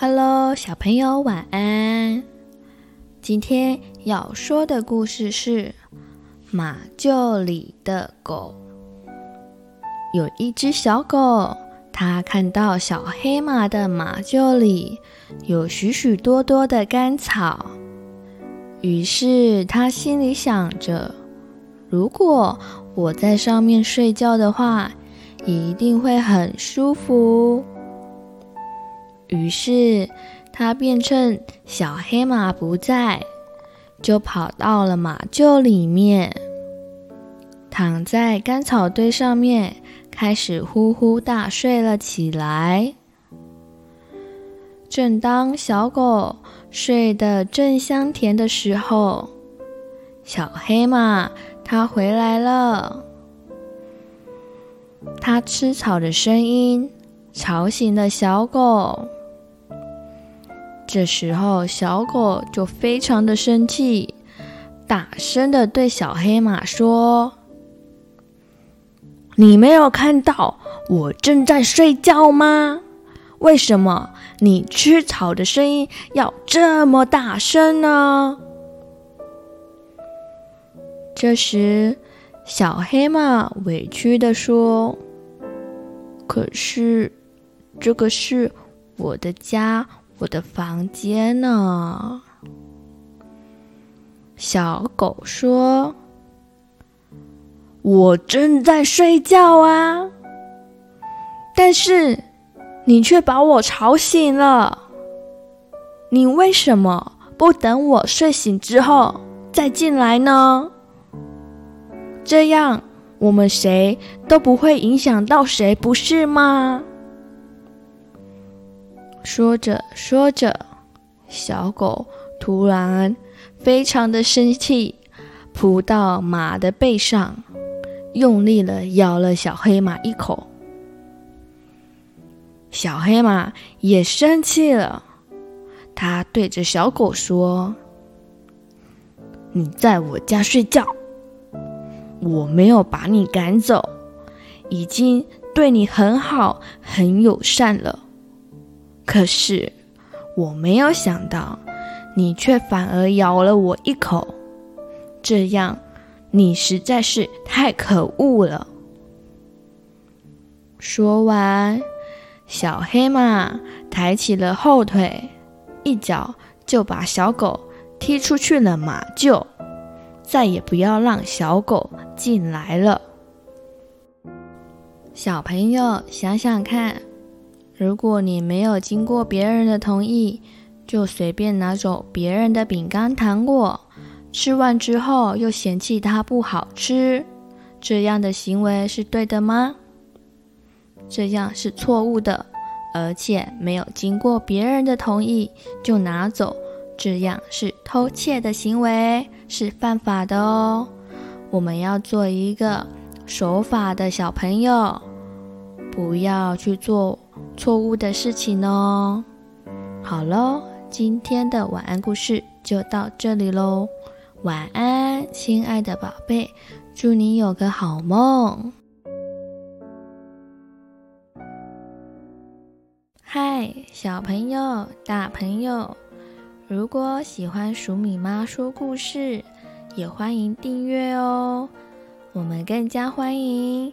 Hello，小朋友，晚安。今天要说的故事是《马厩里的狗》。有一只小狗，它看到小黑马的马厩里有许许多多的干草，于是它心里想着：如果我在上面睡觉的话，一定会很舒服。于是，他便趁小黑马不在，就跑到了马厩里面，躺在干草堆上面，开始呼呼大睡了起来。正当小狗睡得正香甜的时候，小黑马它回来了，它吃草的声音吵醒了小狗。这时候，小狗就非常的生气，大声的对小黑马说：“你没有看到我正在睡觉吗？为什么你吃草的声音要这么大声呢？”这时，小黑马委屈的说：“可是，这个是我的家。”我的房间呢？小狗说：“我正在睡觉啊，但是你却把我吵醒了。你为什么不等我睡醒之后再进来呢？这样我们谁都不会影响到谁，不是吗？”说着说着，小狗突然非常的生气，扑到马的背上，用力的咬了小黑马一口。小黑马也生气了，它对着小狗说：“你在我家睡觉，我没有把你赶走，已经对你很好、很友善了。”可是，我没有想到，你却反而咬了我一口，这样，你实在是太可恶了。说完，小黑马抬起了后腿，一脚就把小狗踢出去了马厩，再也不要让小狗进来了。小朋友，想想看。如果你没有经过别人的同意，就随便拿走别人的饼干糖果，吃完之后又嫌弃它不好吃，这样的行为是对的吗？这样是错误的，而且没有经过别人的同意就拿走，这样是偷窃的行为，是犯法的哦。我们要做一个守法的小朋友，不要去做。错误的事情哦。好喽，今天的晚安故事就到这里喽。晚安，亲爱的宝贝，祝你有个好梦。嗨，小朋友、大朋友，如果喜欢黍米妈说故事，也欢迎订阅哦。我们更加欢迎。